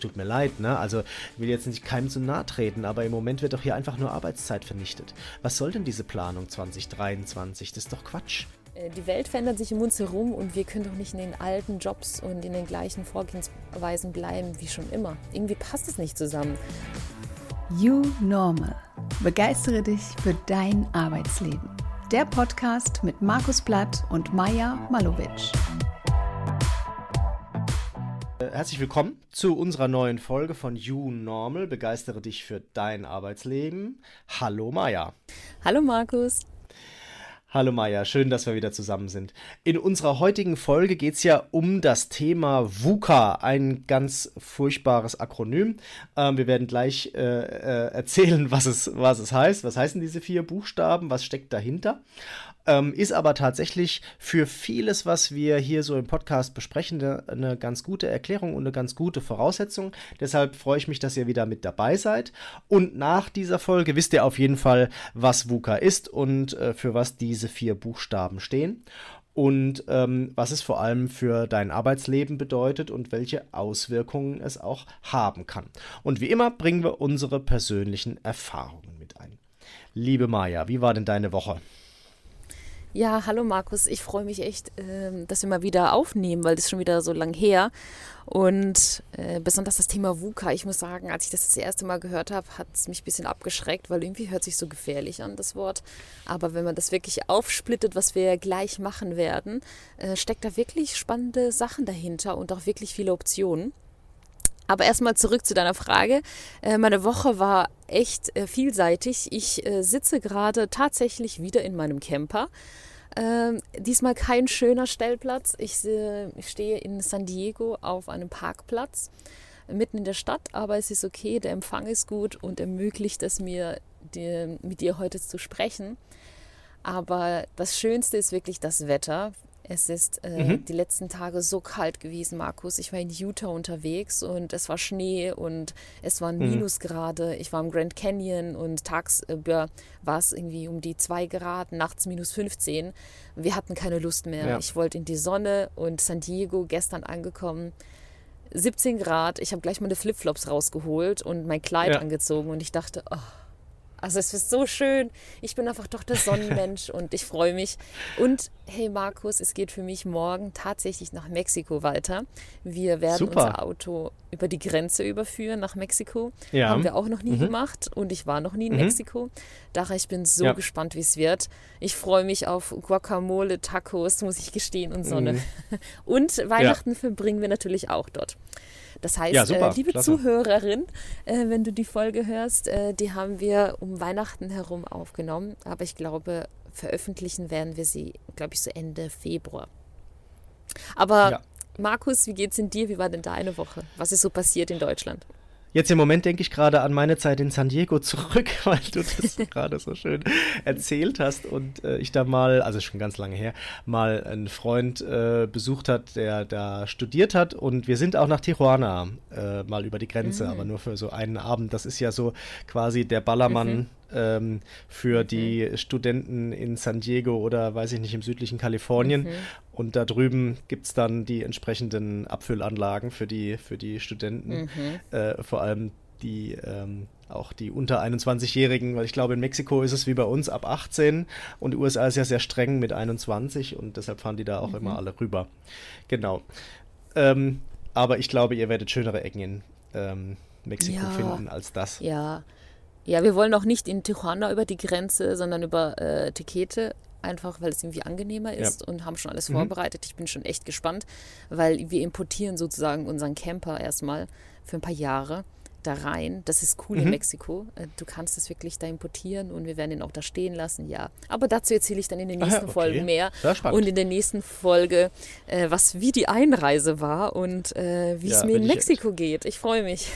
tut mir leid, ne? Also ich will jetzt nicht keinem zu nahe treten, aber im Moment wird doch hier einfach nur Arbeitszeit vernichtet. Was soll denn diese Planung 2023? Das ist doch Quatsch. Äh, die Welt verändert sich um uns herum und wir können doch nicht in den alten Jobs und in den gleichen Vorgehensweisen bleiben wie schon immer. Irgendwie passt es nicht zusammen. You Normal. Begeistere dich für dein Arbeitsleben. Der Podcast mit Markus Blatt und Maja Malowitsch. Äh, herzlich willkommen zu unserer neuen Folge von You Normal. Begeistere dich für dein Arbeitsleben. Hallo Maja. Hallo Markus. Hallo Maja, schön, dass wir wieder zusammen sind. In unserer heutigen Folge geht es ja um das Thema VUCA, ein ganz furchtbares Akronym. Ähm, wir werden gleich äh, äh, erzählen, was es, was es heißt. Was heißen diese vier Buchstaben? Was steckt dahinter? Ähm, ist aber tatsächlich für vieles, was wir hier so im Podcast besprechen, eine, ganz gute Erklärung und eine ganz gute Voraussetzung. Deshalb freue ich mich, dass ihr wieder mit dabei seid. Und nach dieser Folge wisst ihr auf jeden Fall, was VUCA ist und äh, für was diese vier Buchstaben stehen und ähm, was es vor allem für dein Arbeitsleben bedeutet und welche Auswirkungen es auch haben kann. Und wie immer bringen wir unsere persönlichen Erfahrungen mit ein. Liebe Maja, wie war denn deine Woche? Ja, hallo Markus. Ich freue mich echt, äh, dass wir mal wieder aufnehmen, weil das ist schon wieder so lang her. Und äh, besonders das Thema VUCA, ich muss sagen, als ich das das erste Mal gehört habe, hat es mich ein bisschen abgeschreckt, weil irgendwie hört sich so gefährlich an, das Wort. Aber wenn man das wirklich aufsplittet, was wir gleich machen werden, äh, steckt da wirklich spannende Sachen dahinter und auch wirklich viele Optionen. Aber erstmal zurück zu deiner Frage. Äh, meine Woche war echt äh, vielseitig. Ich äh, sitze gerade tatsächlich wieder in meinem Camper. Ähm, diesmal kein schöner Stellplatz. Ich, stehe in San Diego auf einem Parkplatz mitten in der Stadt, aber es ist okay, der Empfang ist gut und ermöglicht es mir, mit dir heute zu sprechen. Aber das Schönste ist wirklich das Wetter. Es ist äh, mhm. die letzten Tage so kalt gewesen, Markus. Ich war in Utah unterwegs und es war Schnee und es waren mhm. Minusgrade. Ich war im Grand Canyon und tagsüber war es irgendwie um die 2 Grad, nachts minus 15. Wir hatten keine Lust mehr. Ja. Ich wollte in die Sonne und San Diego gestern angekommen. 17 Grad. Ich habe gleich meine Flipflops rausgeholt und mein Kleid ja. angezogen und ich dachte, oh, also es ist so schön. Ich bin einfach doch der Sonnenmensch und ich freue mich. Und hey Markus, es geht für mich morgen tatsächlich nach Mexiko weiter. Wir werden Super. unser Auto über die Grenze überführen nach Mexiko. Ja. Haben wir auch noch nie mhm. gemacht und ich war noch nie in mhm. Mexiko. Daher ich bin so ja. gespannt, wie es wird. Ich freue mich auf Guacamole, Tacos, muss ich gestehen, und Sonne. Mhm. Und Weihnachten ja. verbringen wir natürlich auch dort. Das heißt, ja, super, äh, liebe klasse. Zuhörerin, äh, wenn du die Folge hörst, äh, die haben wir um Weihnachten herum aufgenommen, aber ich glaube, veröffentlichen werden wir sie, glaube ich, so Ende Februar. Aber ja. Markus, wie geht's in dir? Wie war denn deine Woche? Was ist so passiert in Deutschland? Jetzt im Moment denke ich gerade an meine Zeit in San Diego zurück, weil du das gerade so schön erzählt hast und äh, ich da mal, also schon ganz lange her, mal einen Freund äh, besucht hat, der da studiert hat und wir sind auch nach Tijuana äh, mal über die Grenze, mhm. aber nur für so einen Abend. Das ist ja so quasi der Ballermann. Mhm ähm, für mhm. die Studenten in San Diego oder weiß ich nicht, im südlichen Kalifornien. Mhm. Und da drüben gibt es dann die entsprechenden Abfüllanlagen für die, für die Studenten, mhm. äh, vor allem die ähm, auch die unter 21-Jährigen, weil ich glaube, in Mexiko ist es wie bei uns ab 18 und die USA ist ja sehr streng mit 21 und deshalb fahren die da auch mhm. immer alle rüber. Genau. Ähm, aber ich glaube, ihr werdet schönere Ecken in ähm, Mexiko ja. finden als das. Ja, ja, wir wollen auch nicht in Tijuana über die Grenze, sondern über äh, Tequete, einfach weil es irgendwie angenehmer ist ja. und haben schon alles mhm. vorbereitet. Ich bin schon echt gespannt, weil wir importieren sozusagen unseren Camper erstmal für ein paar Jahre da rein. Das ist cool mhm. in Mexiko. Äh, du kannst es wirklich da importieren und wir werden ihn auch da stehen lassen, ja. Aber dazu erzähle ich dann in den nächsten ah, okay. Folgen mehr. Und in der nächsten Folge, äh, was wie die Einreise war und äh, wie ja, es mir in Mexiko echt. geht. Ich freue mich.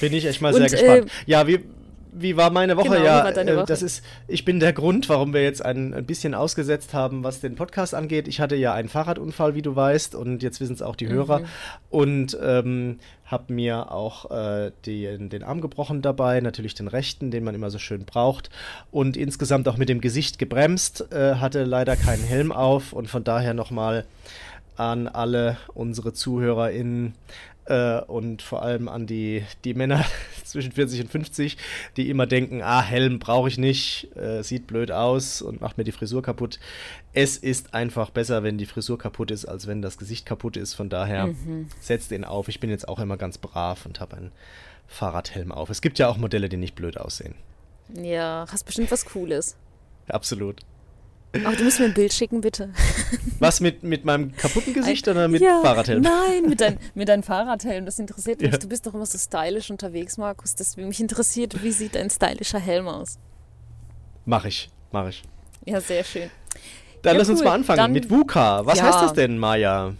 Bin ich echt mal und, sehr gespannt. Äh, ja, wie, wie war meine Woche? Genau, ja, äh, Woche? das ist, ich bin der Grund, warum wir jetzt ein, ein, bisschen ausgesetzt haben, was den Podcast angeht. Ich hatte ja einen Fahrradunfall, wie du weißt, und jetzt wissen es auch die mhm. Hörer. Und ähm, habe mir auch äh, die, den Arm gebrochen dabei, natürlich den rechten, den man immer so schön braucht. Und insgesamt auch mit dem Gesicht gebremst, äh, hatte leider keinen Helm auf und von daher nochmal an alle unsere ZuhörerInnen äh, und vor allem an die, die Männer zwischen 40 und 50, die immer denken, ah, Helm brauche ich nicht, äh, sieht blöd aus und macht mir die Frisur kaputt. Es ist einfach besser, wenn die Frisur kaputt ist, als wenn das Gesicht kaputt ist. Von daher mhm. setzt den auf. Ich bin jetzt auch immer ganz brav und habe einen Fahrradhelm auf. Es gibt ja auch Modelle, die nicht blöd aussehen. Ja, hast bestimmt was Cooles. Absolut. Aber du musst mir ein Bild schicken, bitte. Was, mit, mit meinem kaputten Gesicht oder mit ja, Fahrradhelm? Nein, mit, dein, mit deinem Fahrradhelm. Das interessiert mich. Ja. Du bist doch immer so stylisch unterwegs, Markus. Das, mich interessiert, wie sieht dein stylischer Helm aus? Mach ich, mach ich. Ja, sehr schön. Dann ja, lass cool. uns mal anfangen Dann, mit VUCA. Was heißt das denn, Maja?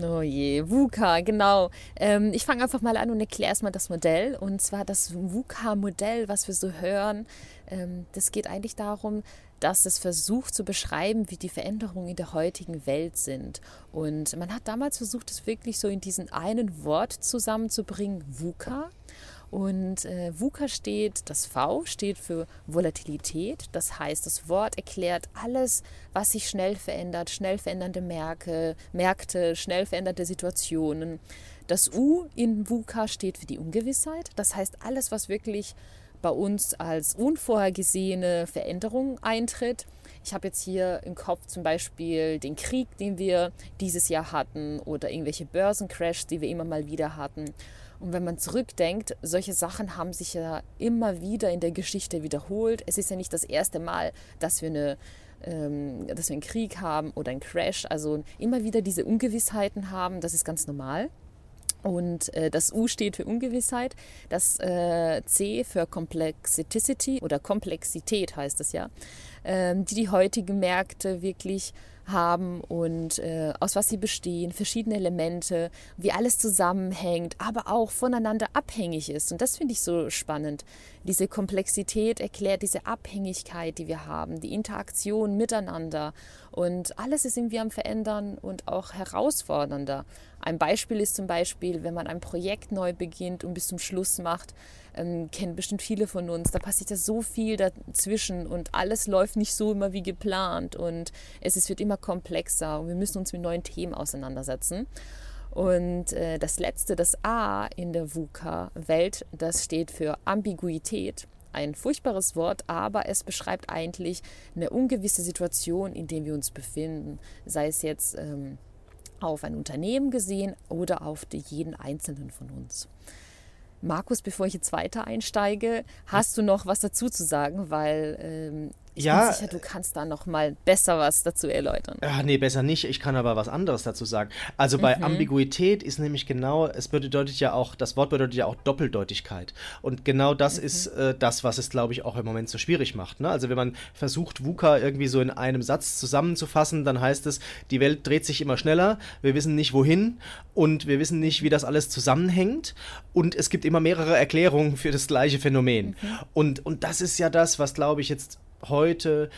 Oh je, VUCA, genau. Ähm, ich fange einfach mal an und erkläre erstmal das Modell. Und zwar das VUCA-Modell, was wir so hören. Ähm, das geht eigentlich darum, dass es versucht zu beschreiben, wie die Veränderungen in der heutigen Welt sind. Und man hat damals versucht, es wirklich so in diesen einen Wort zusammenzubringen, VUCA. Und äh, VUCA steht, das V steht für Volatilität. Das heißt, das Wort erklärt alles, was sich schnell verändert, schnell verändernde Märkte, Märkte, schnell veränderte Situationen. Das U in VUCA steht für die Ungewissheit. Das heißt, alles, was wirklich bei uns als unvorhergesehene Veränderung eintritt. Ich habe jetzt hier im Kopf zum Beispiel den Krieg, den wir dieses Jahr hatten oder irgendwelche Börsencrashs, die wir immer mal wieder hatten. Und wenn man zurückdenkt, solche Sachen haben sich ja immer wieder in der Geschichte wiederholt. Es ist ja nicht das erste Mal, dass wir, eine, ähm, dass wir einen Krieg haben oder einen Crash. Also immer wieder diese Ungewissheiten haben, das ist ganz normal. Und äh, das U steht für Ungewissheit, das äh, C für Complexity oder Komplexität heißt es ja, äh, die die heutigen Märkte wirklich haben und äh, aus was sie bestehen, verschiedene Elemente, wie alles zusammenhängt, aber auch voneinander abhängig ist. Und das finde ich so spannend. Diese Komplexität erklärt diese Abhängigkeit, die wir haben, die Interaktion miteinander. Und alles ist irgendwie am Verändern und auch herausfordernder. Ein Beispiel ist zum Beispiel, wenn man ein Projekt neu beginnt und bis zum Schluss macht, ähm, kennen bestimmt viele von uns, da passiert ja so viel dazwischen und alles läuft nicht so immer wie geplant und es ist, wird immer komplexer und wir müssen uns mit neuen Themen auseinandersetzen. Und äh, das letzte, das A in der VUCA-Welt, das steht für Ambiguität. Ein furchtbares Wort, aber es beschreibt eigentlich eine ungewisse Situation, in der wir uns befinden. Sei es jetzt ähm, auf ein Unternehmen gesehen oder auf jeden einzelnen von uns. Markus, bevor ich jetzt weiter einsteige, hast du noch was dazu zu sagen? Weil ähm, ich ja, bin sicher, du kannst da noch mal besser was dazu erläutern. Ja, nee, besser nicht. Ich kann aber was anderes dazu sagen. Also bei mhm. Ambiguität ist nämlich genau, es bedeutet ja auch, das Wort bedeutet ja auch Doppeldeutigkeit. Und genau das mhm. ist äh, das, was es, glaube ich, auch im Moment so schwierig macht. Ne? Also wenn man versucht, VUCA irgendwie so in einem Satz zusammenzufassen, dann heißt es, die Welt dreht sich immer schneller, wir wissen nicht wohin und wir wissen nicht, wie das alles zusammenhängt. Und es gibt immer mehrere Erklärungen für das gleiche Phänomen. Mhm. Und, und das ist ja das, was, glaube ich, jetzt heute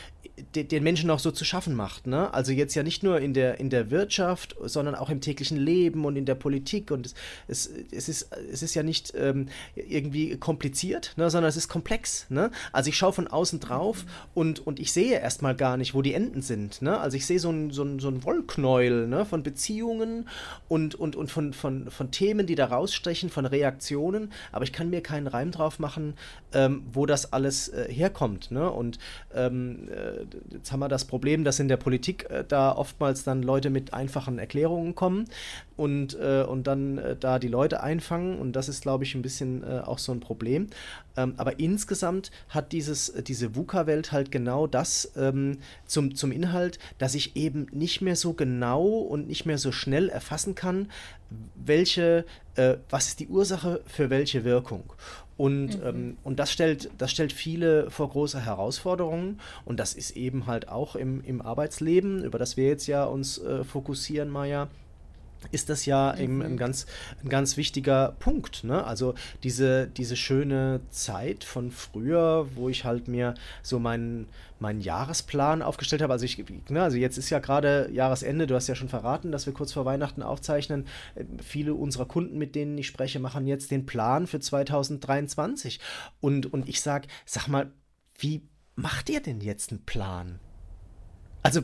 den Menschen auch so zu schaffen macht. Ne? Also jetzt ja nicht nur in der, in der Wirtschaft, sondern auch im täglichen Leben und in der Politik. Und es, es, es, ist, es ist ja nicht ähm, irgendwie kompliziert, ne? sondern es ist komplex. Ne? Also ich schaue von außen drauf und, und ich sehe erstmal gar nicht, wo die Enden sind. Ne? Also ich sehe so ein, so ein, so ein Wollknäuel ne? von Beziehungen und, und, und von, von, von Themen, die da rausstechen, von Reaktionen, aber ich kann mir keinen Reim drauf machen, ähm, wo das alles äh, herkommt. Ne? Und ähm, äh, jetzt haben wir das Problem, dass in der Politik äh, da oftmals dann Leute mit einfachen Erklärungen kommen und, äh, und dann äh, da die Leute einfangen und das ist, glaube ich, ein bisschen äh, auch so ein Problem. Ähm, aber insgesamt hat dieses, diese VUCA-Welt halt genau das ähm, zum, zum Inhalt, dass ich eben nicht mehr so genau und nicht mehr so schnell erfassen kann, welche, äh, was ist die Ursache für welche Wirkung. Und, mhm. ähm, und das, stellt, das stellt viele vor große Herausforderungen. Und das ist eben halt auch im, im Arbeitsleben, über das wir jetzt ja uns äh, fokussieren, Maja ist das ja mhm. eben ein ganz, ein ganz wichtiger Punkt. Ne? Also diese, diese schöne Zeit von früher, wo ich halt mir so meinen, meinen Jahresplan aufgestellt habe. Also ich, ne, also jetzt ist ja gerade Jahresende, du hast ja schon verraten, dass wir kurz vor Weihnachten aufzeichnen. Viele unserer Kunden, mit denen ich spreche, machen jetzt den Plan für 2023. Und, und ich sage, sag mal, wie macht ihr denn jetzt einen Plan? Also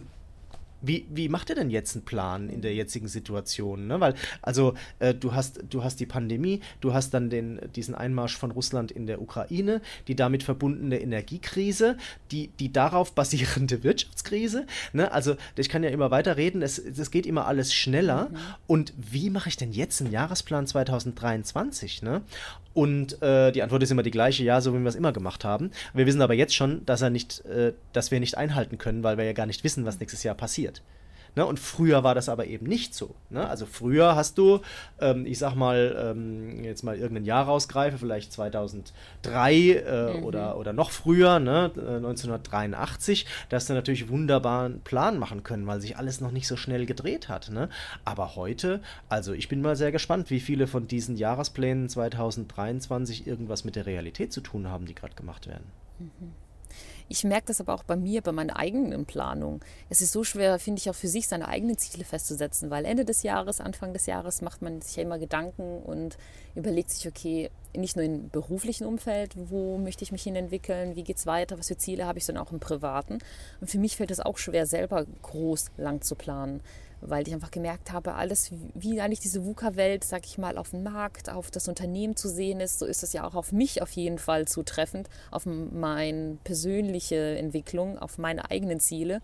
wie, wie macht ihr denn jetzt einen Plan in der jetzigen Situation? Ne? Weil, also, äh, du, hast, du hast die Pandemie, du hast dann den, diesen Einmarsch von Russland in der Ukraine, die damit verbundene Energiekrise, die, die darauf basierende Wirtschaftskrise. Ne? Also, ich kann ja immer weiter reden, es, es geht immer alles schneller. Mhm. Und wie mache ich denn jetzt einen Jahresplan 2023? Ne? Und äh, die Antwort ist immer die gleiche, ja, so wie wir es immer gemacht haben. Wir wissen aber jetzt schon, dass er nicht, äh, dass wir nicht einhalten können, weil wir ja gar nicht wissen, was nächstes Jahr passiert. Ne? Und früher war das aber eben nicht so. Ne? Also früher hast du, ähm, ich sag mal, ähm, jetzt mal irgendein Jahr rausgreife, vielleicht 2003 äh, mhm. oder, oder noch früher, ne? 1983, äh, da hast du natürlich wunderbar einen Plan machen können, weil sich alles noch nicht so schnell gedreht hat. Ne? Aber heute, also ich bin mal sehr gespannt, wie viele von diesen Jahresplänen 2023 irgendwas mit der Realität zu tun haben, die gerade gemacht werden. Mhm. Ich merke das aber auch bei mir, bei meiner eigenen Planung. Es ist so schwer, finde ich, auch für sich seine eigenen Ziele festzusetzen, weil Ende des Jahres, Anfang des Jahres macht man sich ja immer Gedanken und überlegt sich, okay, nicht nur im beruflichen Umfeld, wo möchte ich mich hin entwickeln, wie geht es weiter, was für Ziele habe ich, sondern auch im privaten. Und für mich fällt es auch schwer, selber groß lang zu planen weil ich einfach gemerkt habe, alles, wie eigentlich diese VUCA-Welt, sag ich mal, auf dem Markt, auf das Unternehmen zu sehen ist, so ist es ja auch auf mich auf jeden Fall zutreffend, auf meine persönliche Entwicklung, auf meine eigenen Ziele.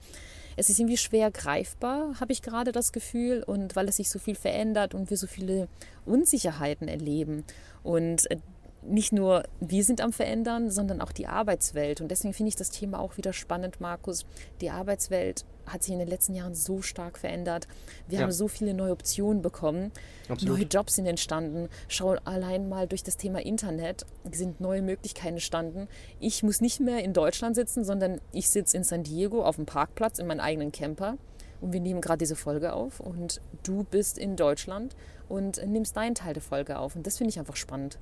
Es ist irgendwie schwer greifbar, habe ich gerade das Gefühl, und weil es sich so viel verändert und wir so viele Unsicherheiten erleben. Und äh, nicht nur wir sind am Verändern, sondern auch die Arbeitswelt. Und deswegen finde ich das Thema auch wieder spannend, Markus. Die Arbeitswelt hat sich in den letzten Jahren so stark verändert. Wir ja. haben so viele neue Optionen bekommen. Absolut. Neue Jobs sind entstanden. Schau allein mal durch das Thema Internet sind neue Möglichkeiten entstanden. Ich muss nicht mehr in Deutschland sitzen, sondern ich sitze in San Diego auf dem Parkplatz in meinem eigenen Camper. Und wir nehmen gerade diese Folge auf und du bist in Deutschland und nimmst deinen Teil der Folge auf. Und das finde ich einfach spannend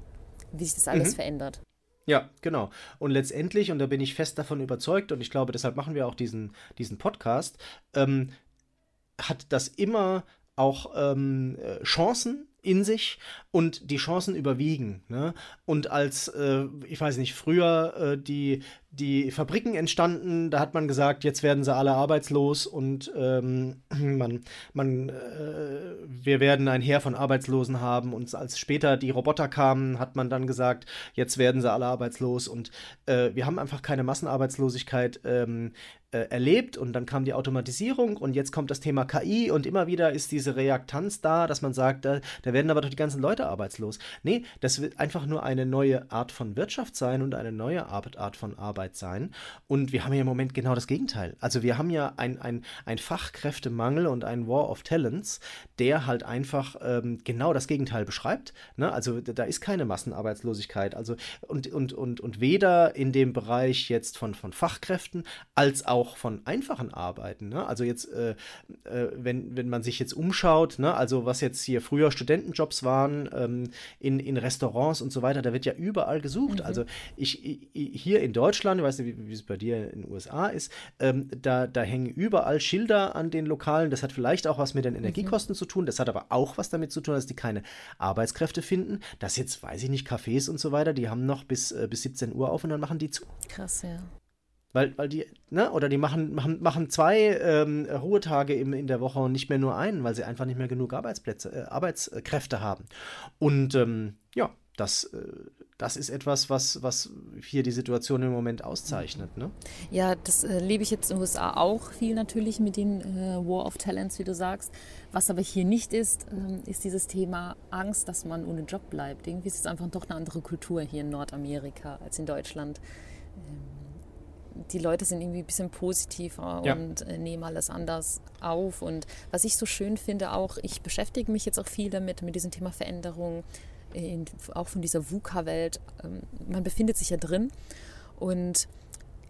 wie sich das alles mhm. verändert. Ja, genau. Und letztendlich, und da bin ich fest davon überzeugt, und ich glaube, deshalb machen wir auch diesen, diesen Podcast, ähm, hat das immer auch ähm, äh, Chancen in sich und die Chancen überwiegen. Ne? Und als, äh, ich weiß nicht, früher äh, die, die Fabriken entstanden, da hat man gesagt, jetzt werden sie alle arbeitslos und ähm, man, man, äh, wir werden ein Heer von Arbeitslosen haben. Und als später die Roboter kamen, hat man dann gesagt, jetzt werden sie alle arbeitslos. Und äh, wir haben einfach keine Massenarbeitslosigkeit ähm, äh, erlebt und dann kam die Automatisierung und jetzt kommt das Thema KI und immer wieder ist diese Reaktanz da, dass man sagt, da, da werden aber doch die ganzen Leute arbeitslos. Nee, das wird einfach nur eine neue Art von Wirtschaft sein und eine neue Art, Art von Arbeit sein. Und wir haben ja im Moment genau das Gegenteil. Also wir haben ja ein, ein, Fachkräftemangel und ein War of Talents, der halt einfach ähm, genau das Gegenteil beschreibt. Ne? Also da ist keine Massenarbeitslosigkeit. Also und, und, und, und weder in dem Bereich jetzt von, von Fachkräften als auch auch von einfachen Arbeiten. Ne? Also jetzt, äh, äh, wenn, wenn man sich jetzt umschaut, ne? also was jetzt hier früher Studentenjobs waren, ähm, in, in Restaurants und so weiter, da wird ja überall gesucht. Mhm. Also ich, ich, hier in Deutschland, ich weiß nicht, wie, wie es bei dir in den USA ist, ähm, da, da hängen überall Schilder an den Lokalen. Das hat vielleicht auch was mit den mhm. Energiekosten mhm. zu tun. Das hat aber auch was damit zu tun, dass die keine Arbeitskräfte finden. Das jetzt, weiß ich nicht, Cafés und so weiter, die haben noch bis, äh, bis 17 Uhr auf und dann machen die zu. Krass, ja. Weil, weil die, ne, oder die machen, machen, machen zwei ähm, Ruhetage im, in der Woche und nicht mehr nur einen, weil sie einfach nicht mehr genug Arbeitsplätze, äh, Arbeitskräfte haben. Und ähm, ja, das, äh, das ist etwas, was, was hier die Situation im Moment auszeichnet. Ne? Ja, das äh, lebe ich jetzt in den USA auch viel natürlich mit den äh, War of Talents, wie du sagst. Was aber hier nicht ist, ähm, ist dieses Thema Angst, dass man ohne Job bleibt. Irgendwie ist es einfach doch eine andere Kultur hier in Nordamerika als in Deutschland. Ähm, die Leute sind irgendwie ein bisschen positiver ja. und äh, nehmen alles anders auf. Und was ich so schön finde, auch, ich beschäftige mich jetzt auch viel damit, mit diesem Thema Veränderung, in, auch von dieser VUCA-Welt. Ähm, man befindet sich ja drin. Und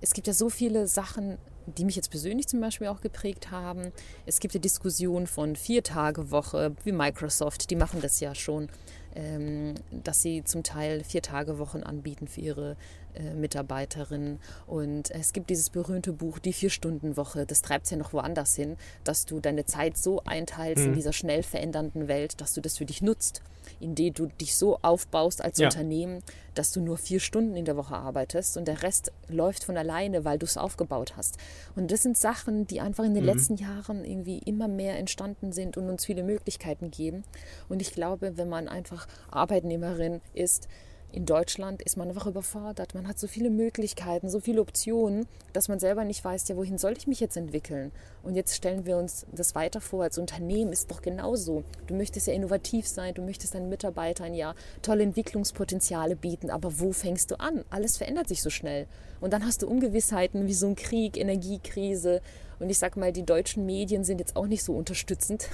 es gibt ja so viele Sachen, die mich jetzt persönlich zum Beispiel auch geprägt haben. Es gibt ja Diskussionen von Vier-Tage-Woche, wie Microsoft, die machen das ja schon, ähm, dass sie zum Teil Vier-Tage-Wochen anbieten für ihre äh, Mitarbeiterinnen. Und es gibt dieses berühmte Buch Die Vier-Stunden-Woche. Das treibt es ja noch woanders hin, dass du deine Zeit so einteilst mhm. in dieser schnell verändernden Welt, dass du das für dich nutzt, indem du dich so aufbaust als ja. Unternehmen, dass du nur vier Stunden in der Woche arbeitest und der Rest läuft von alleine, weil du es aufgebaut hast. Und das sind Sachen, die einfach in den mhm. letzten Jahren irgendwie immer mehr entstanden sind und uns viele Möglichkeiten geben. Und ich glaube, wenn man einfach Arbeitnehmerin ist, in Deutschland ist man einfach überfordert. Man hat so viele Möglichkeiten, so viele Optionen, dass man selber nicht weiß, ja, wohin soll ich mich jetzt entwickeln? Und jetzt stellen wir uns das weiter vor, als Unternehmen ist doch genauso. Du möchtest ja innovativ sein, du möchtest deinen Mitarbeitern ja tolle Entwicklungspotenziale bieten, aber wo fängst du an? Alles verändert sich so schnell. Und dann hast du Ungewissheiten wie so ein Krieg, Energiekrise. Und ich sag mal, die deutschen Medien sind jetzt auch nicht so unterstützend,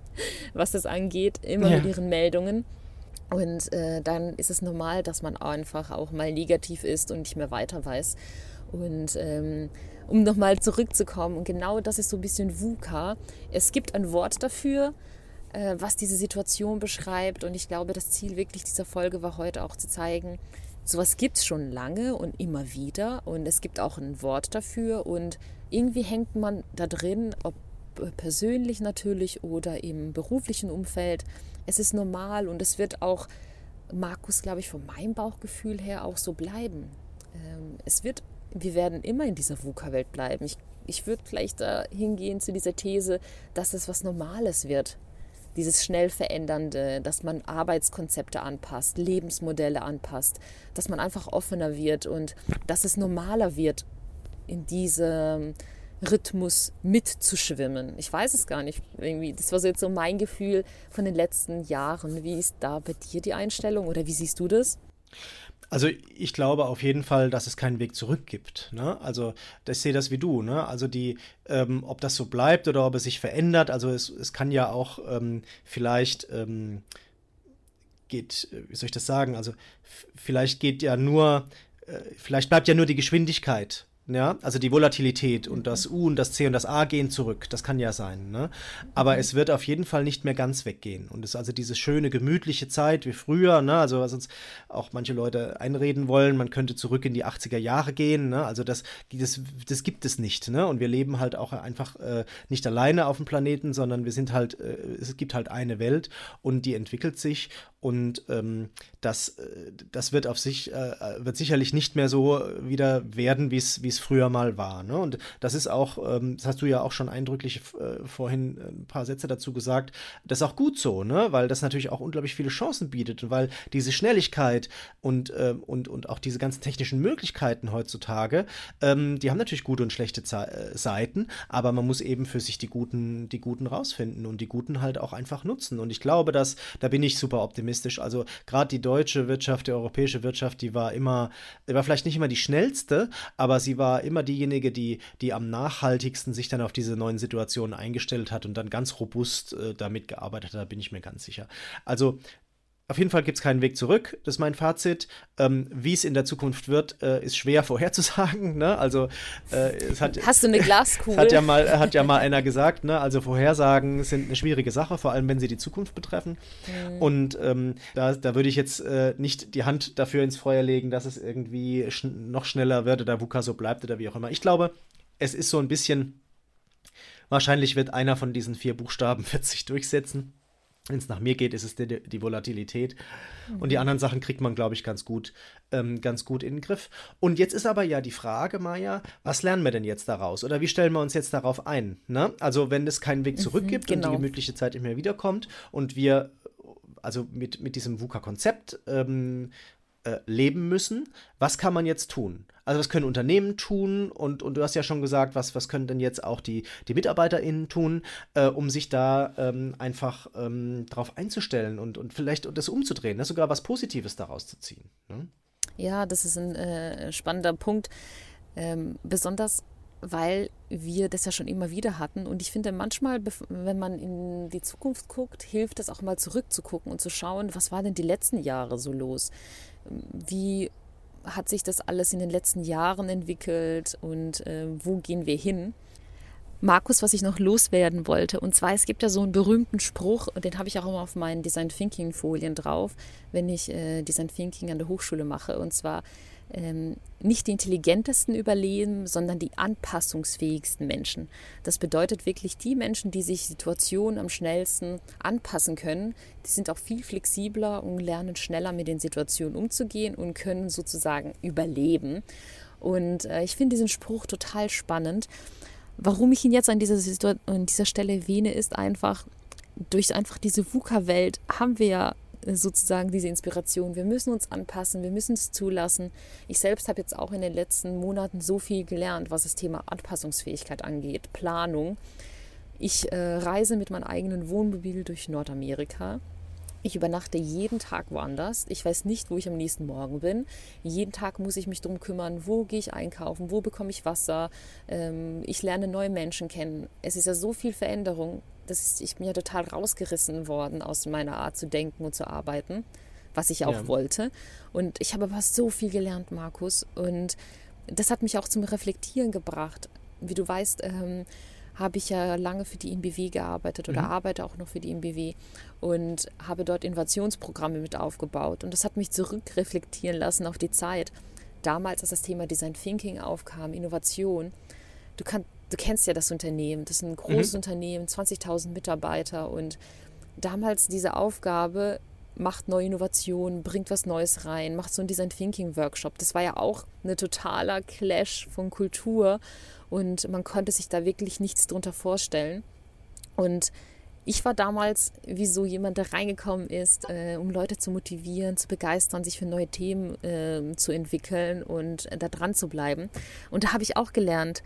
was das angeht, immer ja. mit ihren Meldungen. Und äh, dann ist es normal, dass man einfach auch mal negativ ist und nicht mehr weiter weiß. Und ähm, um nochmal zurückzukommen, und genau das ist so ein bisschen VUCA. Es gibt ein Wort dafür, äh, was diese Situation beschreibt. Und ich glaube, das Ziel wirklich dieser Folge war heute auch zu zeigen, sowas gibt es schon lange und immer wieder. Und es gibt auch ein Wort dafür. Und irgendwie hängt man da drin, ob persönlich natürlich oder im beruflichen Umfeld. Es ist normal und es wird auch, Markus, glaube ich, von meinem Bauchgefühl her auch so bleiben. Ähm, es wird, wir werden immer in dieser VUCA-Welt bleiben. Ich, ich würde vielleicht da hingehen zu dieser These, dass es was Normales wird. Dieses schnell verändernde, dass man Arbeitskonzepte anpasst, Lebensmodelle anpasst, dass man einfach offener wird und dass es normaler wird, in diese Rhythmus mitzuschwimmen. Ich weiß es gar nicht. Irgendwie, das war so jetzt so mein Gefühl von den letzten Jahren. Wie ist da bei dir die Einstellung oder wie siehst du das? Also ich glaube auf jeden Fall, dass es keinen Weg zurück gibt. Ne? Also ich sehe das wie du. Ne? Also die, ähm, ob das so bleibt oder ob es sich verändert. Also es, es kann ja auch ähm, vielleicht ähm, geht, wie soll ich das sagen? Also vielleicht geht ja nur, äh, vielleicht bleibt ja nur die Geschwindigkeit ja, also die Volatilität und das U und das C und das A gehen zurück. Das kann ja sein. Ne? Aber mhm. es wird auf jeden Fall nicht mehr ganz weggehen. Und es ist also diese schöne, gemütliche Zeit wie früher, ne? also was uns auch manche Leute einreden wollen, man könnte zurück in die 80er Jahre gehen. Ne? Also das, das, das gibt es nicht. Ne? Und wir leben halt auch einfach äh, nicht alleine auf dem Planeten, sondern wir sind halt, äh, es gibt halt eine Welt und die entwickelt sich und ähm, das, äh, das wird auf sich, äh, wird sicherlich nicht mehr so wieder werden, wie es früher mal war. Ne? Und das ist auch, ähm, das hast du ja auch schon eindrücklich äh, vorhin ein paar Sätze dazu gesagt, das ist auch gut so, ne? weil das natürlich auch unglaublich viele Chancen bietet und weil diese Schnelligkeit und, äh, und, und auch diese ganzen technischen Möglichkeiten heutzutage, ähm, die haben natürlich gute und schlechte Ze äh, Seiten, aber man muss eben für sich die guten, die guten rausfinden und die guten halt auch einfach nutzen. Und ich glaube, dass, da bin ich super optimistisch optimistisch. Also gerade die deutsche Wirtschaft, die europäische Wirtschaft, die war immer, war vielleicht nicht immer die schnellste, aber sie war immer diejenige, die, die am nachhaltigsten sich dann auf diese neuen Situationen eingestellt hat und dann ganz robust äh, damit gearbeitet hat, da bin ich mir ganz sicher. Also auf jeden Fall gibt es keinen Weg zurück, das ist mein Fazit. Ähm, Wie es in der Zukunft wird, äh, ist schwer vorherzusagen. Ne? Also, äh, es hat, Hast du eine Glaskugel? hat, ja mal, hat ja mal einer gesagt, ne? also Vorhersagen sind eine schwierige Sache, vor allem wenn sie die Zukunft betreffen. Mhm. Und ähm, da, da würde ich jetzt äh, nicht die Hand dafür ins Feuer legen, dass es irgendwie schn noch schneller wird oder VUCA so bleibt oder wie auch immer. Ich glaube, es ist so ein bisschen, wahrscheinlich wird einer von diesen vier Buchstaben wird sich durchsetzen. Wenn es nach mir geht, ist es die, die Volatilität. Mhm. Und die anderen Sachen kriegt man, glaube ich, ganz gut, ähm, ganz gut in den Griff. Und jetzt ist aber ja die Frage, Maja, was lernen wir denn jetzt daraus? Oder wie stellen wir uns jetzt darauf ein? Ne? Also, wenn es keinen Weg zurück mhm, gibt genau. und die genau. gemütliche Zeit nicht mehr wiederkommt und wir also mit, mit diesem VUCA-Konzept ähm, äh, leben müssen. Was kann man jetzt tun? Also was können Unternehmen tun? Und, und du hast ja schon gesagt, was, was können denn jetzt auch die, die MitarbeiterInnen tun, äh, um sich da ähm, einfach ähm, drauf einzustellen und, und vielleicht das umzudrehen, ne? sogar was Positives daraus zu ziehen. Ne? Ja, das ist ein äh, spannender Punkt. Ähm, besonders weil wir das ja schon immer wieder hatten. Und ich finde, manchmal, wenn man in die Zukunft guckt, hilft es auch mal zurückzugucken und zu schauen, was war denn die letzten Jahre so los? Wie hat sich das alles in den letzten Jahren entwickelt und äh, wo gehen wir hin? Markus, was ich noch loswerden wollte, und zwar, es gibt ja so einen berühmten Spruch, und den habe ich auch immer auf meinen Design Thinking Folien drauf, wenn ich äh, Design Thinking an der Hochschule mache, und zwar, ähm, nicht die intelligentesten überleben, sondern die anpassungsfähigsten Menschen. Das bedeutet wirklich die Menschen, die sich Situationen am schnellsten anpassen können, die sind auch viel flexibler und lernen schneller mit den Situationen umzugehen und können sozusagen überleben. Und äh, ich finde diesen Spruch total spannend. Warum ich ihn jetzt an dieser, an dieser Stelle erwähne, ist einfach, durch einfach diese VUCA-Welt haben wir ja sozusagen diese Inspiration. Wir müssen uns anpassen, wir müssen es zulassen. Ich selbst habe jetzt auch in den letzten Monaten so viel gelernt, was das Thema Anpassungsfähigkeit angeht, Planung. Ich äh, reise mit meinem eigenen Wohnmobil durch Nordamerika. Ich übernachte jeden Tag woanders. Ich weiß nicht, wo ich am nächsten Morgen bin. Jeden Tag muss ich mich darum kümmern, wo gehe ich einkaufen, wo bekomme ich Wasser. Ähm, ich lerne neue Menschen kennen. Es ist ja so viel Veränderung das ist, ich ja total rausgerissen worden aus meiner Art zu denken und zu arbeiten, was ich auch ja. wollte. Und ich habe aber so viel gelernt, Markus. Und das hat mich auch zum Reflektieren gebracht. Wie du weißt, ähm, habe ich ja lange für die INBW gearbeitet oder mhm. arbeite auch noch für die INBW und habe dort Innovationsprogramme mit aufgebaut. Und das hat mich zurückreflektieren lassen auf die Zeit. Damals, als das Thema Design Thinking aufkam, Innovation, du, kann, du kennst ja das Unternehmen, das ist ein großes mhm. Unternehmen, 20.000 Mitarbeiter und damals diese Aufgabe, macht neue Innovationen, bringt was Neues rein, macht so einen Design Thinking Workshop. Das war ja auch ein totaler Clash von Kultur und man konnte sich da wirklich nichts drunter vorstellen. Und ich war damals wie so jemand, der reingekommen ist, äh, um Leute zu motivieren, zu begeistern, sich für neue Themen äh, zu entwickeln und äh, da dran zu bleiben. Und da habe ich auch gelernt,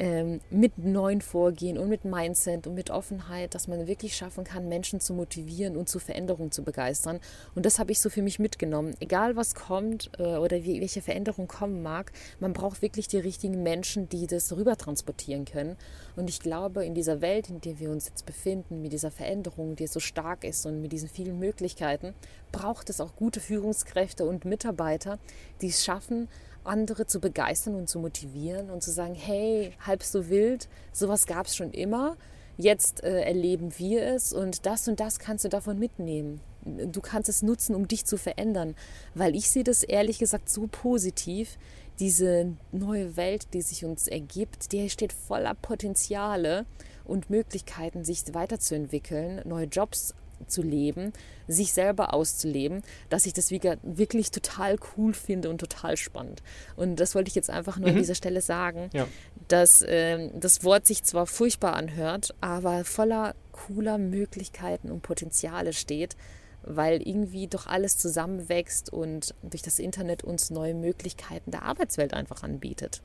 ähm, mit neuen Vorgehen und mit Mindset und mit Offenheit, dass man wirklich schaffen kann, Menschen zu motivieren und zu Veränderungen zu begeistern. Und das habe ich so für mich mitgenommen. Egal was kommt äh, oder wie, welche Veränderung kommen mag, man braucht wirklich die richtigen Menschen, die das rüber transportieren können. Und ich glaube, in dieser Welt, in der wir uns jetzt befinden, mit dieser Veränderung, die so stark ist und mit diesen vielen Möglichkeiten, braucht es auch gute Führungskräfte und Mitarbeiter, die es schaffen, andere zu begeistern und zu motivieren und zu sagen, hey, halb so wild, sowas gab es schon immer, jetzt äh, erleben wir es und das und das kannst du davon mitnehmen. Du kannst es nutzen, um dich zu verändern, weil ich sehe das ehrlich gesagt so positiv. Diese neue Welt, die sich uns ergibt, die steht voller Potenziale und Möglichkeiten, sich weiterzuentwickeln, neue Jobs zu leben, sich selber auszuleben, dass ich das wirklich total cool finde und total spannend. Und das wollte ich jetzt einfach nur mhm. an dieser Stelle sagen, ja. dass äh, das Wort sich zwar furchtbar anhört, aber voller cooler Möglichkeiten und Potenziale steht, weil irgendwie doch alles zusammenwächst und durch das Internet uns neue Möglichkeiten der Arbeitswelt einfach anbietet.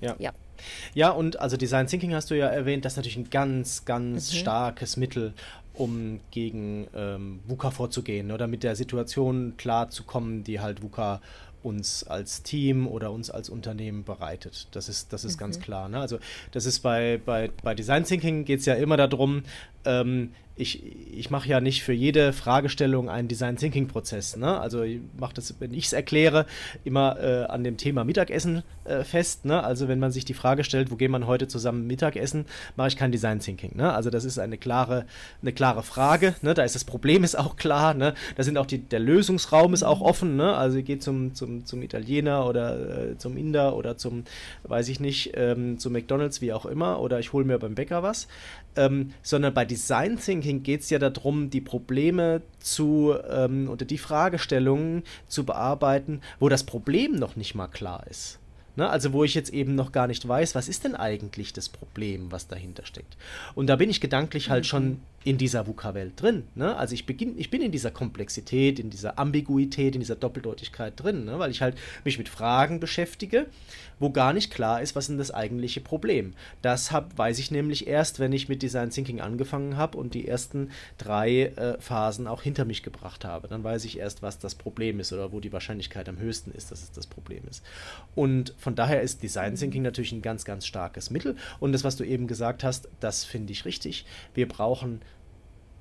Ja. ja. Ja, und also Design Thinking hast du ja erwähnt, das ist natürlich ein ganz, ganz mhm. starkes Mittel, um gegen ähm, VUCA vorzugehen oder mit der Situation klarzukommen, die halt VUCA uns als Team oder uns als Unternehmen bereitet. Das ist, das ist mhm. ganz klar. Ne? Also das ist bei, bei, bei Design Thinking geht es ja immer darum, ähm, ich, ich mache ja nicht für jede Fragestellung einen Design Thinking Prozess. Ne? Also ich mache das, wenn ich es erkläre, immer äh, an dem Thema Mittagessen äh, fest. Ne? Also wenn man sich die Frage stellt, wo gehen man heute zusammen Mittagessen, mache ich kein Design Thinking. Ne? Also das ist eine klare, eine klare Frage. Ne? Da ist das Problem ist auch klar. Ne? Da sind auch die, der Lösungsraum ist auch offen. Ne? Also ich gehe zum, zum, zum Italiener oder äh, zum Inder oder zum, weiß ich nicht, ähm, zum McDonalds, wie auch immer, oder ich hole mir beim Bäcker was. Ähm, sondern bei Design Thinking geht es ja darum, die Probleme zu ähm, oder die Fragestellungen zu bearbeiten, wo das Problem noch nicht mal klar ist. Ne? Also wo ich jetzt eben noch gar nicht weiß, was ist denn eigentlich das Problem, was dahinter steckt. Und da bin ich gedanklich halt mhm. schon in dieser VUCA-Welt drin. Ne? Also ich, beginn, ich bin in dieser Komplexität, in dieser Ambiguität, in dieser Doppeldeutigkeit drin, ne? weil ich halt mich mit Fragen beschäftige, wo gar nicht klar ist, was denn das eigentliche Problem. Das hab, weiß ich nämlich erst, wenn ich mit Design Thinking angefangen habe und die ersten drei äh, Phasen auch hinter mich gebracht habe. Dann weiß ich erst, was das Problem ist oder wo die Wahrscheinlichkeit am höchsten ist, dass es das Problem ist. Und von daher ist Design. Thinking natürlich ein ganz, ganz starkes Mittel. Und das, was du eben gesagt hast, das finde ich richtig. Wir brauchen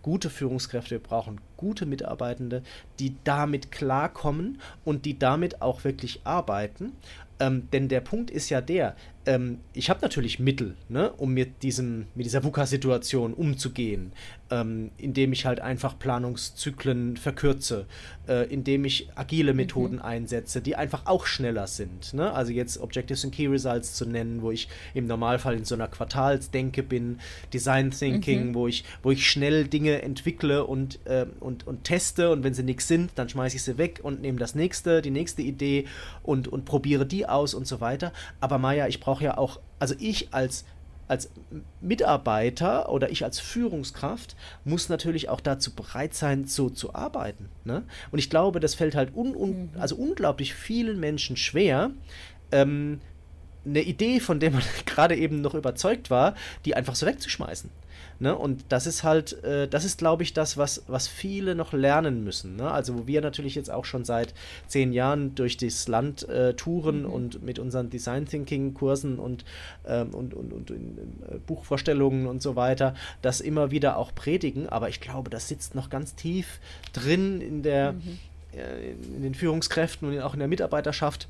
gute Führungskräfte, wir brauchen gute Mitarbeitende, die damit klarkommen und die damit auch wirklich arbeiten. Ähm, denn der Punkt ist ja der, ähm, ich habe natürlich Mittel, ne, um mit, diesem, mit dieser VUCA-Situation umzugehen, ähm, indem ich halt einfach Planungszyklen verkürze, äh, indem ich agile mhm. Methoden mhm. einsetze, die einfach auch schneller sind. Ne? Also jetzt Objectives and Key Results zu nennen, wo ich im Normalfall in so einer Quartalsdenke bin, Design Thinking, mhm. wo, ich, wo ich schnell Dinge entwickle und, äh, und, und teste und wenn sie nichts sind, dann schmeiße ich sie weg und nehme das nächste, die nächste Idee und, und probiere die aus und so weiter. Aber Maya, ich brauche ja auch, also ich als als Mitarbeiter oder ich als Führungskraft muss natürlich auch dazu bereit sein, so zu arbeiten. Ne? Und ich glaube, das fällt halt un, un, mhm. also unglaublich vielen Menschen schwer, ähm, eine Idee, von der man gerade eben noch überzeugt war, die einfach so wegzuschmeißen. Ne? Und das ist halt, äh, das ist, glaube ich, das, was, was viele noch lernen müssen. Ne? Also, wo wir natürlich jetzt auch schon seit zehn Jahren durch das Land äh, touren mhm. und mit unseren Design Thinking Kursen und, ähm, und, und, und in, in, äh, Buchvorstellungen und so weiter, das immer wieder auch predigen. Aber ich glaube, das sitzt noch ganz tief drin in der, mhm. äh, in den Führungskräften und auch in der Mitarbeiterschaft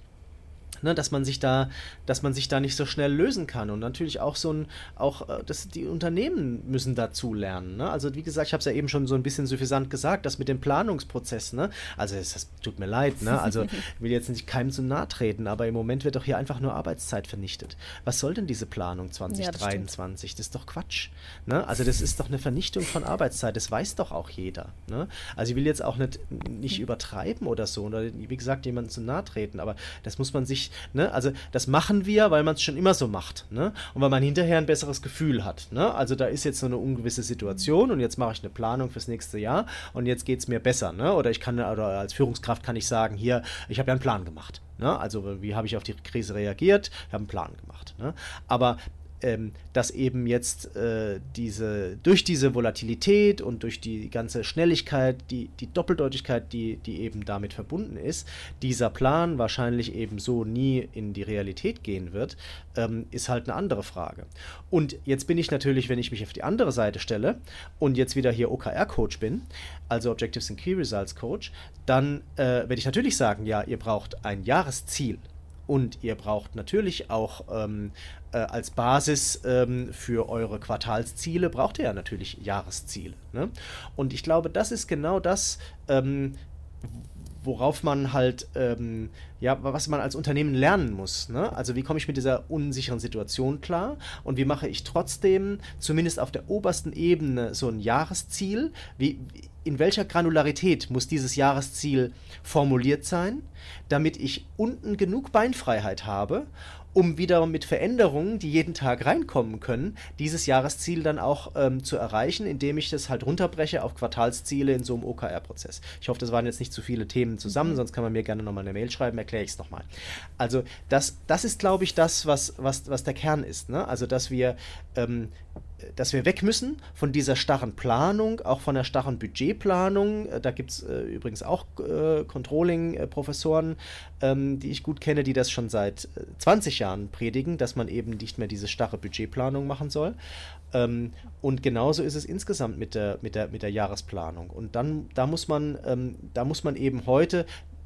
ne, dass man sich da, dass man sich da nicht so schnell lösen kann. Und natürlich auch so ein, auch äh, das, die Unternehmen müssen dazu lernen. Ne? Also wie gesagt, ich habe es ja eben schon so ein bisschen suffisant gesagt, das mit dem Planungsprozess, ne? Also es, das tut mir leid, ne? Also ich will jetzt nicht keinem zu nahe treten, aber im Moment wird doch hier einfach nur Arbeitszeit vernichtet. Was soll denn diese Planung 2023? Ja, das, das, ist doch Quatsch. Ne? Also das ist doch eine Vernichtung von Arbeitszeit, das weiß doch auch jeder. Ne? Also ich will jetzt auch nicht, nicht übertreiben oder so, oder wie gesagt, jemandem zu nahe treten, aber das muss man sich ne? Also das machen wir, weil man es schon immer so macht, ne? Und weil man hinterher ein besseres Gefühl hat, ne? Also da ist jetzt so eine ungewisse Situation und jetzt mache ich eine Planung fürs nächste Jahr und jetzt geht es mir besser, ne? Oder ich kann, oder als Führungskraft kann ich sagen, hier, ich habe ja einen Plan gemacht. Ne? Also wie habe ich auf die Krise reagiert? Ich habe einen Plan gemacht. Ne? Aber ähm, dass eben jetzt äh, diese, durch diese Volatilität und durch die ganze Schnelligkeit, die, die Doppeldeutigkeit, die, die eben damit verbunden ist, dieser Plan wahrscheinlich eben so nie in die Realität gehen wird, ähm, ist halt eine andere Frage. Und jetzt bin ich natürlich, wenn ich mich auf die andere Seite stelle und jetzt wieder hier OKR-Coach bin, also Objectives and Key Results Coach, dann äh, werde ich natürlich sagen, ja, ihr braucht ein Jahresziel. Und ihr braucht natürlich auch ähm, äh, als Basis ähm, für eure Quartalsziele, braucht ihr ja natürlich Jahresziele. Ne? Und ich glaube, das ist genau das, ähm, worauf man halt, ähm, ja, was man als Unternehmen lernen muss. Ne? Also wie komme ich mit dieser unsicheren Situation klar und wie mache ich trotzdem zumindest auf der obersten Ebene so ein Jahresziel? Wie, in welcher Granularität muss dieses Jahresziel formuliert sein, damit ich unten genug Beinfreiheit habe, um wieder mit Veränderungen, die jeden Tag reinkommen können, dieses Jahresziel dann auch ähm, zu erreichen, indem ich das halt runterbreche auf Quartalsziele in so einem OKR-Prozess. Ich hoffe, das waren jetzt nicht zu viele Themen zusammen, mhm. sonst kann man mir gerne nochmal eine Mail schreiben, erkläre ich es nochmal. Also das, das ist, glaube ich, das, was, was, was der Kern ist. Ne? Also dass wir ähm, dass wir weg müssen von dieser starren Planung, auch von der starren Budgetplanung. Äh, da gibt es äh, übrigens auch äh, Controlling-Professoren, ähm, die ich gut kenne, die das schon seit 20 äh, Jahren predigen, dass man eben nicht mehr diese starre Budgetplanung machen soll. Ähm, und genauso ist es insgesamt mit der, mit der, mit der Jahresplanung. Und dann, da muss man, ähm, da muss man eben heute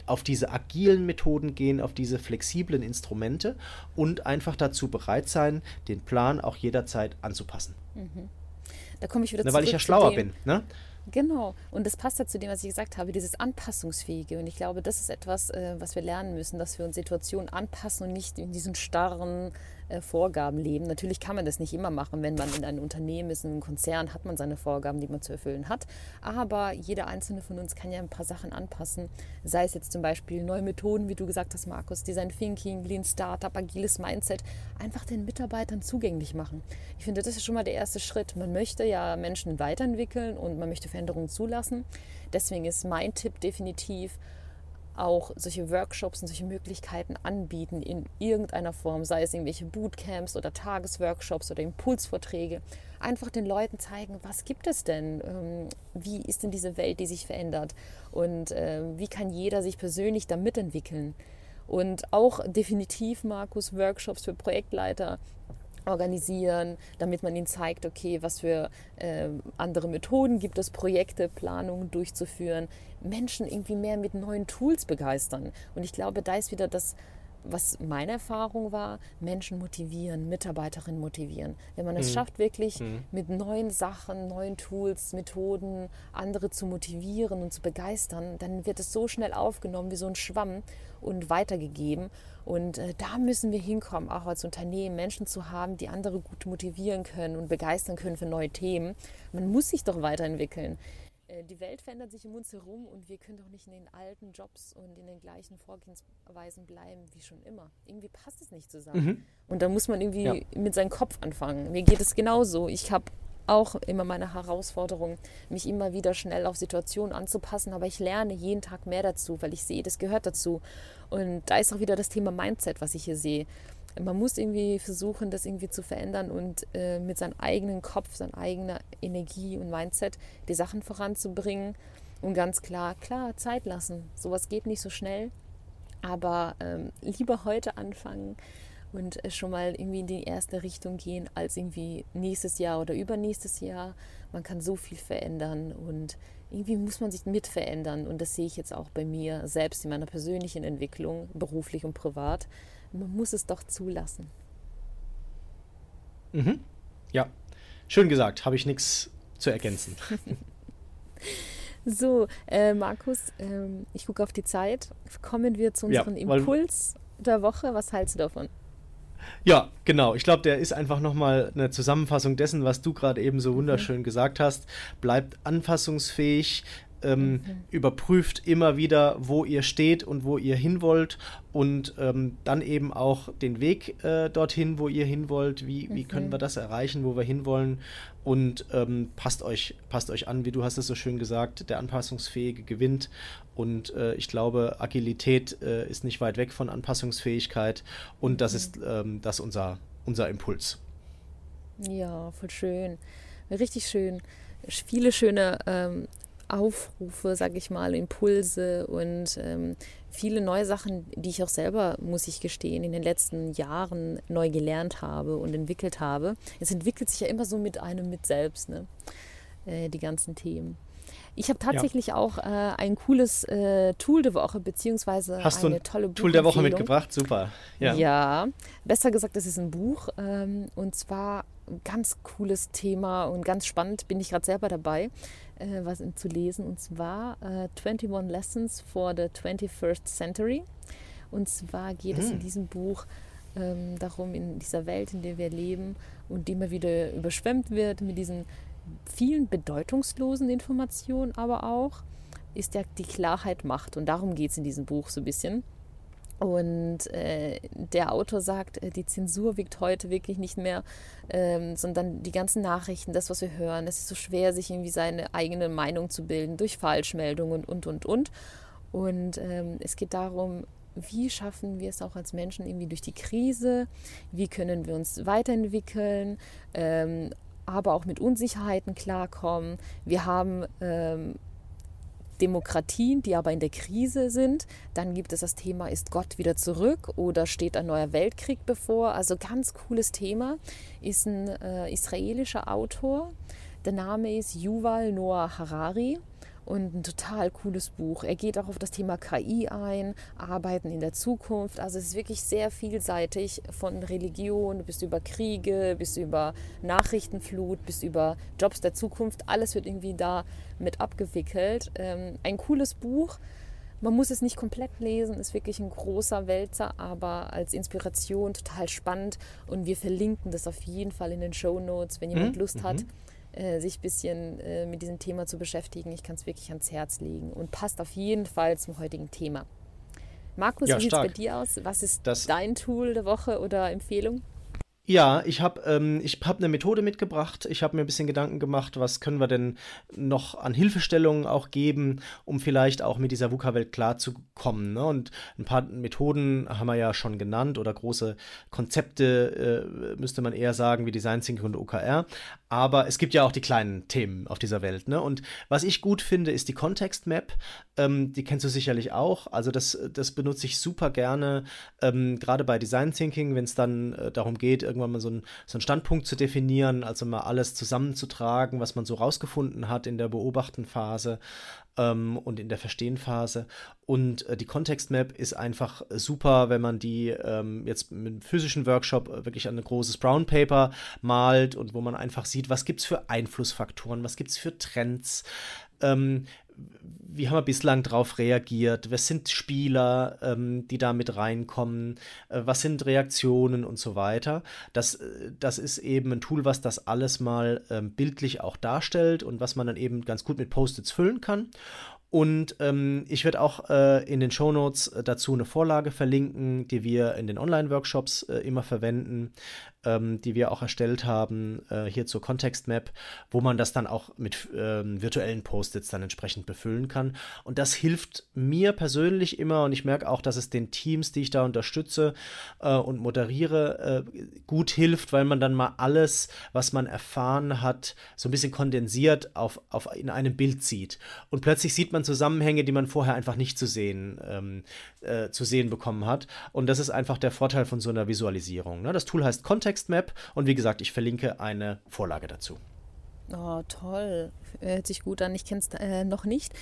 auf diese agilen Methoden gehen, auf diese flexiblen Instrumente und einfach dazu bereit sein, den Plan auch jederzeit anzupassen. Mhm. Da komme ich wieder Na, Weil ich ja schlauer bin. Ne? Genau. Und das passt ja zu dem, was ich gesagt habe, dieses Anpassungsfähige. Und ich glaube, das ist etwas, äh, was wir lernen müssen, dass wir uns Situationen anpassen und nicht in diesen starren Vorgaben leben. Natürlich kann man das nicht immer machen. Wenn man in einem Unternehmen ist, in einem Konzern, hat man seine Vorgaben, die man zu erfüllen hat. Aber jeder einzelne von uns kann ja ein paar Sachen anpassen. Sei es jetzt zum Beispiel neue Methoden, wie du gesagt hast, Markus, Design Thinking, Lean Startup, agiles Mindset, einfach den Mitarbeitern zugänglich machen. Ich finde, das ist schon mal der erste Schritt. Man möchte ja Menschen weiterentwickeln und man möchte Veränderungen zulassen. Deswegen ist mein Tipp definitiv, auch solche Workshops und solche Möglichkeiten anbieten in irgendeiner Form, sei es irgendwelche Bootcamps oder Tagesworkshops oder Impulsvorträge. Einfach den Leuten zeigen, was gibt es denn? Ähm, wie ist denn diese Welt, die sich verändert? Und äh, wie kann jeder sich persönlich da mitentwickeln? Und auch definitiv, Markus, Workshops für Projektleiter, organisieren, damit man ihnen zeigt, okay, was für äh, andere Methoden gibt es, Projekte, Planungen durchzuführen, Menschen irgendwie mehr mit neuen Tools begeistern. Und ich glaube, da ist wieder das, was meine Erfahrung war, Menschen motivieren, Mitarbeiterinnen motivieren. Wenn man es mhm. schafft, wirklich mhm. mit neuen Sachen, neuen Tools, Methoden andere zu motivieren und zu begeistern, dann wird es so schnell aufgenommen wie so ein Schwamm und weitergegeben. Und äh, da müssen wir hinkommen, auch als Unternehmen Menschen zu haben, die andere gut motivieren können und begeistern können für neue Themen. Man muss sich doch weiterentwickeln. Äh, die Welt verändert sich um uns herum und wir können doch nicht in den alten Jobs und in den gleichen Vorgehensweisen bleiben wie schon immer. Irgendwie passt es nicht zusammen. Mhm. Und da muss man irgendwie ja. mit seinem Kopf anfangen. Mir geht es genauso. Ich habe auch immer meine Herausforderung, mich immer wieder schnell auf Situationen anzupassen, aber ich lerne jeden Tag mehr dazu, weil ich sehe, das gehört dazu. Und da ist auch wieder das Thema Mindset, was ich hier sehe man muss irgendwie versuchen, das irgendwie zu verändern und äh, mit seinem eigenen Kopf, seiner eigenen Energie und Mindset die Sachen voranzubringen und ganz klar, klar, Zeit lassen. Sowas geht nicht so schnell, aber ähm, lieber heute anfangen und äh, schon mal irgendwie in die erste Richtung gehen, als irgendwie nächstes Jahr oder übernächstes Jahr. Man kann so viel verändern und irgendwie muss man sich mit verändern und das sehe ich jetzt auch bei mir selbst in meiner persönlichen Entwicklung, beruflich und privat man muss es doch zulassen. Mhm. Ja, schön gesagt, habe ich nichts zu ergänzen. so, äh, Markus, äh, ich gucke auf die Zeit. Kommen wir zu unserem ja, Impuls der Woche. Was hältst du davon? Ja, genau. Ich glaube, der ist einfach nochmal eine Zusammenfassung dessen, was du gerade eben so mhm. wunderschön mhm. gesagt hast. Bleibt anpassungsfähig, ähm, mhm. überprüft immer wieder, wo ihr steht und wo ihr hin wollt und ähm, dann eben auch den Weg äh, dorthin, wo ihr hin wollt. Wie, mhm. wie können wir das erreichen, wo wir hinwollen und ähm, passt, euch, passt euch an, wie du hast es so schön gesagt, der Anpassungsfähige gewinnt und äh, ich glaube, Agilität äh, ist nicht weit weg von Anpassungsfähigkeit und das mhm. ist ähm, das unser, unser Impuls. Ja, voll schön. Richtig schön. Viele schöne ähm, Aufrufe, sage ich mal, Impulse und ähm, viele neue Sachen, die ich auch selber, muss ich gestehen, in den letzten Jahren neu gelernt habe und entwickelt habe. Es entwickelt sich ja immer so mit einem mit selbst, ne? Äh, die ganzen Themen. Ich habe tatsächlich ja. auch äh, ein cooles äh, Tool der Woche, beziehungsweise Hast eine tolle Tool der Woche mitgebracht? Super. Ja, ja besser gesagt, es ist ein Buch ähm, und zwar ein ganz cooles Thema und ganz spannend, bin ich gerade selber dabei äh, was zu lesen, und zwar äh, 21 Lessons for the 21st Century. Und zwar geht hm. es in hm. diesem Buch ähm, darum, in dieser Welt, in der wir leben und die immer wieder überschwemmt wird mit diesen vielen bedeutungslosen Informationen, aber auch ist ja die Klarheit Macht. Und darum geht es in diesem Buch so ein bisschen. Und äh, der Autor sagt, äh, die Zensur wiegt heute wirklich nicht mehr, ähm, sondern die ganzen Nachrichten, das, was wir hören. Es ist so schwer, sich irgendwie seine eigene Meinung zu bilden durch Falschmeldungen und, und, und. Und ähm, es geht darum, wie schaffen wir es auch als Menschen irgendwie durch die Krise? Wie können wir uns weiterentwickeln? Ähm, aber auch mit Unsicherheiten klarkommen. Wir haben ähm, Demokratien, die aber in der Krise sind. Dann gibt es das Thema, ist Gott wieder zurück oder steht ein neuer Weltkrieg bevor? Also ganz cooles Thema. Ist ein äh, israelischer Autor. Der Name ist Yuval Noah Harari und ein total cooles Buch. Er geht auch auf das Thema KI ein, Arbeiten in der Zukunft. Also es ist wirklich sehr vielseitig von Religion bis über Kriege, bis über Nachrichtenflut, bis über Jobs der Zukunft. Alles wird irgendwie da mit abgewickelt. Ähm, ein cooles Buch. Man muss es nicht komplett lesen, ist wirklich ein großer Wälzer, aber als Inspiration total spannend. Und wir verlinken das auf jeden Fall in den Show Notes, wenn jemand mhm. Lust hat. Mhm äh, sich ein bisschen äh, mit diesem Thema zu beschäftigen. Ich kann es wirklich ans Herz legen und passt auf jeden Fall zum heutigen Thema. Markus, ja, wie sieht es bei dir aus? Was ist das dein Tool der Woche oder Empfehlung? Ja, ich habe ähm, hab eine Methode mitgebracht. Ich habe mir ein bisschen Gedanken gemacht, was können wir denn noch an Hilfestellungen auch geben, um vielleicht auch mit dieser VUCA-Welt klarzukommen. Ne? Und ein paar Methoden haben wir ja schon genannt oder große Konzepte, äh, müsste man eher sagen, wie Design Thinking und OKR. Aber es gibt ja auch die kleinen Themen auf dieser Welt. Ne? Und was ich gut finde, ist die Context Map. Ähm, die kennst du sicherlich auch. Also das, das benutze ich super gerne, ähm, gerade bei Design Thinking, wenn es dann äh, darum geht, irgendwie irgendwann mal so, ein, so einen Standpunkt zu definieren, also mal alles zusammenzutragen, was man so rausgefunden hat in der Beobachtenphase ähm, und in der Verstehenphase. Und äh, die Kontextmap ist einfach super, wenn man die ähm, jetzt mit einem physischen Workshop wirklich an ein großes Brown Paper malt und wo man einfach sieht, was gibt es für Einflussfaktoren, was gibt es für Trends, ähm, wie haben wir bislang darauf reagiert? Wer sind Spieler, ähm, die da mit reinkommen? Äh, was sind Reaktionen und so weiter? Das, äh, das ist eben ein Tool, was das alles mal ähm, bildlich auch darstellt und was man dann eben ganz gut mit Post-its füllen kann. Und ähm, ich werde auch äh, in den Show Notes äh, dazu eine Vorlage verlinken, die wir in den Online-Workshops äh, immer verwenden, ähm, die wir auch erstellt haben, äh, hier zur Context Map, wo man das dann auch mit ähm, virtuellen Post-its dann entsprechend befüllen kann. Und das hilft mir persönlich immer und ich merke auch, dass es den Teams, die ich da unterstütze äh, und moderiere, äh, gut hilft, weil man dann mal alles, was man erfahren hat, so ein bisschen kondensiert auf, auf in einem Bild sieht. Und plötzlich sieht man Zusammenhänge, die man vorher einfach nicht zu sehen, ähm, äh, zu sehen bekommen hat. Und das ist einfach der Vorteil von so einer Visualisierung. Ne? Das Tool heißt Context Map und wie gesagt, ich verlinke eine Vorlage dazu. Oh, toll. Hört sich gut an. Ich kenne es äh, noch nicht.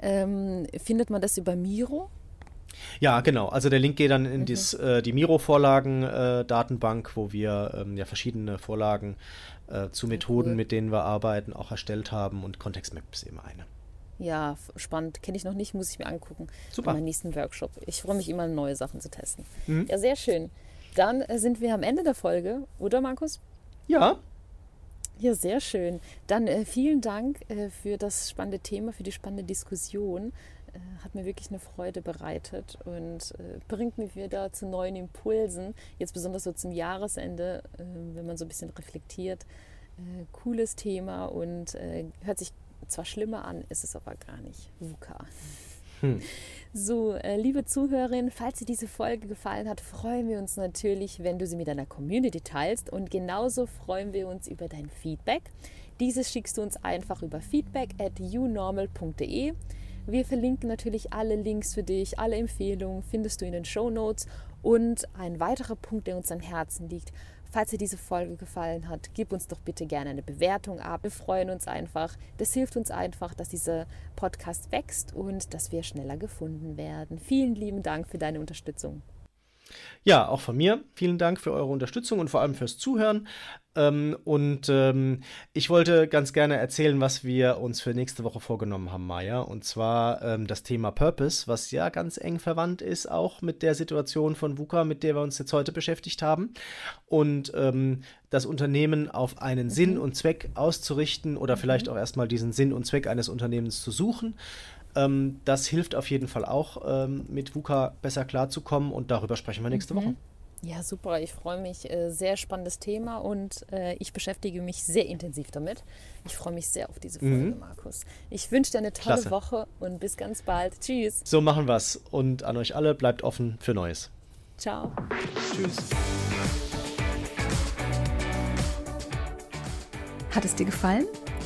Ähm, findet man das über Miro? Ja, genau. Also der Link geht dann in mhm. dies, äh, die Miro-Vorlagen-Datenbank, äh, wo wir ähm, ja verschiedene Vorlagen äh, zu Methoden, cool. mit denen wir arbeiten, auch erstellt haben und Context Map ist eben eine. Ja, spannend. Kenne ich noch nicht, muss ich mir angucken. Super. Bei meinem nächsten Workshop. Ich freue mich immer, neue Sachen zu testen. Mhm. Ja, sehr schön. Dann äh, sind wir am Ende der Folge, oder Markus? Ja. Ja, sehr schön. Dann äh, vielen Dank äh, für das spannende Thema, für die spannende Diskussion. Äh, hat mir wirklich eine Freude bereitet und äh, bringt mich wieder zu neuen Impulsen. Jetzt besonders so zum Jahresende, äh, wenn man so ein bisschen reflektiert. cooles Thema und hört sich zwar schlimmer an, ist es aber gar nicht. VUCA. Hm. So, äh, liebe Zuhörerin, falls dir diese Folge gefallen hat, freuen wir uns natürlich, wenn du sie mit deiner Community teilst und genauso freuen wir uns über dein Feedback. Dieses schickst du uns einfach über feedback at unormal.de. Wir verlinken natürlich alle Links für dich, alle Empfehlungen findest du in den Show Notes. Und ein weiterer Punkt, der uns am Herzen liegt, Falls dir diese Folge gefallen hat, gib uns doch bitte gerne eine Bewertung ab. Wir freuen uns einfach. Das hilft uns einfach, dass dieser Podcast wächst und dass wir schneller gefunden werden. Vielen lieben Dank für deine Unterstützung. Ja, auch von mir. Vielen Dank für eure Unterstützung und vor allem fürs Zuhören. Ähm, und ähm, ich wollte ganz gerne erzählen, was wir uns für nächste Woche vorgenommen haben, Maya. Und zwar ähm, das Thema Purpose, was ja ganz eng verwandt ist, auch mit der Situation von VUCA, mit der wir uns jetzt heute beschäftigt haben. Und ähm, das Unternehmen auf einen mhm. Sinn und Zweck auszurichten oder vielleicht mhm. auch erstmal diesen Sinn und Zweck eines Unternehmens zu suchen. Ähm, das hilft auf jeden Fall auch, ähm, mit VUCA besser klarzukommen und darüber sprechen wir nächste mhm. Woche. Ja, super. Ich freue mich. Äh, sehr spannendes Thema und äh, ich beschäftige mich sehr intensiv damit. Ich freue mich sehr auf diese Folge, mhm. Markus. Ich wünsche dir eine tolle Klasse. Woche und bis ganz bald. Tschüss. So machen wir es. Und an euch alle, bleibt offen für Neues. Ciao. Tschüss. Hat es dir gefallen?